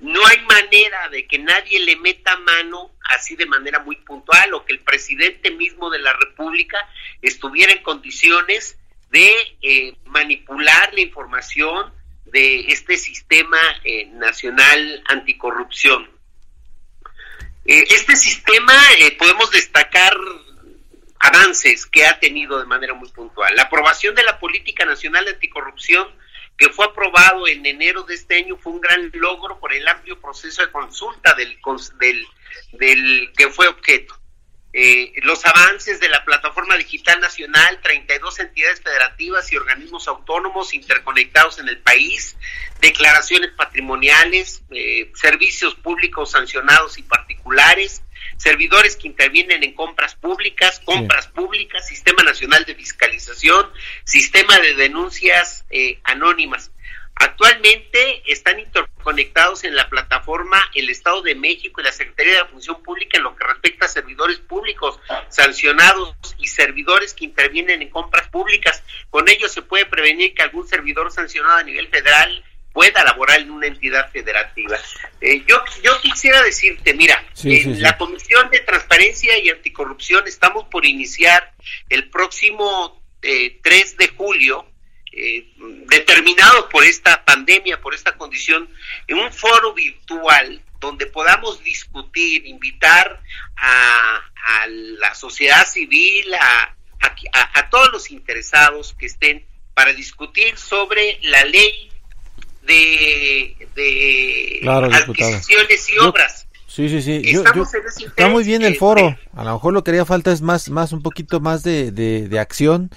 No hay manera de que nadie le meta mano así de manera muy puntual o que el presidente mismo de la República estuviera en condiciones de eh, manipular la información de este sistema eh, nacional anticorrupción. Eh, este sistema podemos destacar avances que ha tenido de manera muy puntual. La aprobación de la Política Nacional de Anticorrupción, que fue aprobado en enero de este año, fue un gran logro por el amplio proceso de consulta del, del, del que fue objeto. Eh, los avances de la Plataforma Digital Nacional, 32 entidades federativas y organismos autónomos interconectados en el país, declaraciones patrimoniales, eh, servicios públicos sancionados y particulares, servidores que intervienen en compras públicas, compras públicas, Sistema Nacional de Fiscalización, Sistema de Denuncias eh, Anónimas. Actualmente están interconectados en la plataforma el Estado de México y la Secretaría de la Función Pública en lo que respecta a servidores públicos sancionados y servidores que intervienen en compras públicas. Con ello se puede prevenir que algún servidor sancionado a nivel federal pueda laborar en una entidad federativa. Eh, yo, yo quisiera decirte, mira, en la Comisión de Transparencia y Anticorrupción estamos por iniciar el próximo eh, 3 de julio, eh, determinado por esta pandemia, por esta condición, en un foro virtual donde podamos discutir, invitar a, a la sociedad civil, a, a todos los interesados que estén para discutir sobre la ley de, de adquisiciones y obras. Sí, sí, sí. está muy bien el foro. A lo mejor lo que haría falta es más, más un poquito más de, de, acción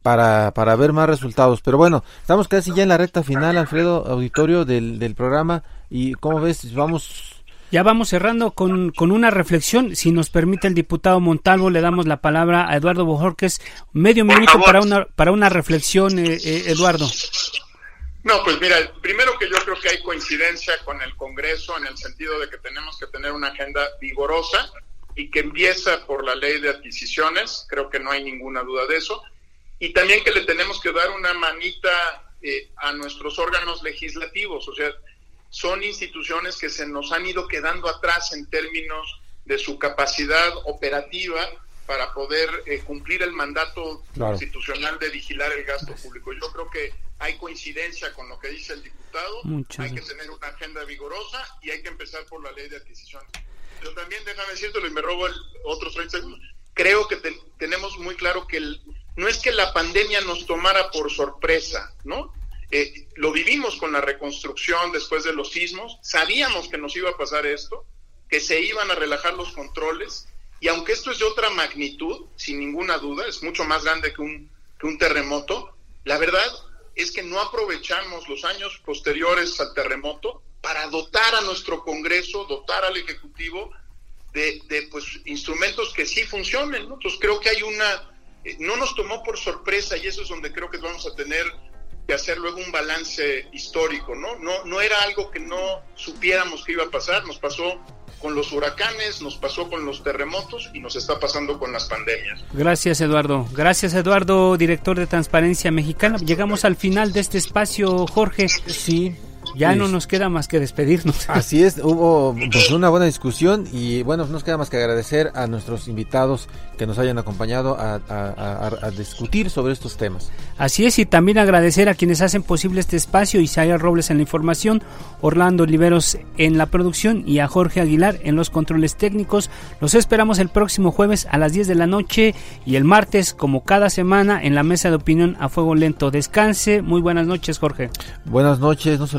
para, para ver más resultados. Pero bueno, estamos casi ya en la recta final, Alfredo, auditorio del, del programa. Y como ves, vamos ya vamos cerrando con, con, una reflexión. Si nos permite el diputado Montalvo, le damos la palabra a Eduardo Bojorques. Medio minuto para una, para una reflexión, eh, eh, Eduardo. No, pues mira, primero que yo creo que hay coincidencia con el Congreso en el sentido de que tenemos que tener una agenda vigorosa y que empieza por la ley de adquisiciones, creo que no hay ninguna duda de eso, y también que le tenemos que dar una manita eh, a nuestros órganos legislativos, o sea, son instituciones que se nos han ido quedando atrás en términos de su capacidad operativa para poder eh, cumplir el mandato constitucional de vigilar el gasto público. Yo creo que hay coincidencia con lo que dice el diputado, hay que tener una agenda vigorosa y hay que empezar por la ley de adquisición. Pero también déjame decirte, y me robo el, otros 30 segundos, creo que tenemos muy claro que no es que la pandemia nos tomara por sorpresa, ¿no? Eh, lo vivimos con la reconstrucción después de los sismos, sabíamos que nos iba a pasar esto, que se iban a relajar los controles, y aunque esto es de otra magnitud, sin ninguna duda, es mucho más grande que un, que un terremoto, la verdad es que no aprovechamos los años posteriores al terremoto para dotar a nuestro Congreso, dotar al Ejecutivo de, pues, instrumentos que sí funcionen. Entonces creo que hay una, eh, no nos tomó por sorpresa y eso es donde creo que vamos a tener que hacer luego un balance histórico, ¿no? No, no era algo que no supiéramos que iba a pasar, nos pasó con los huracanes, nos pasó con los terremotos y nos está pasando con las pandemias. Gracias Eduardo. Gracias Eduardo, director de Transparencia Mexicana. Llegamos al final de este espacio, Jorge. Sí, ya no nos queda más que despedirnos. Así es, hubo pues, una buena discusión y bueno, nos queda más que agradecer a nuestros invitados que nos hayan acompañado a, discutir sobre estos temas. Así es, y también agradecer a quienes hacen posible este espacio, Isaiah Robles en la información, Orlando Oliveros en la producción y a Jorge Aguilar en los controles técnicos. Los esperamos el próximo jueves a las 10 de la noche y el martes, como cada semana, en la mesa de opinión a fuego lento. Descanse, muy buenas noches, Jorge. Buenas noches, no se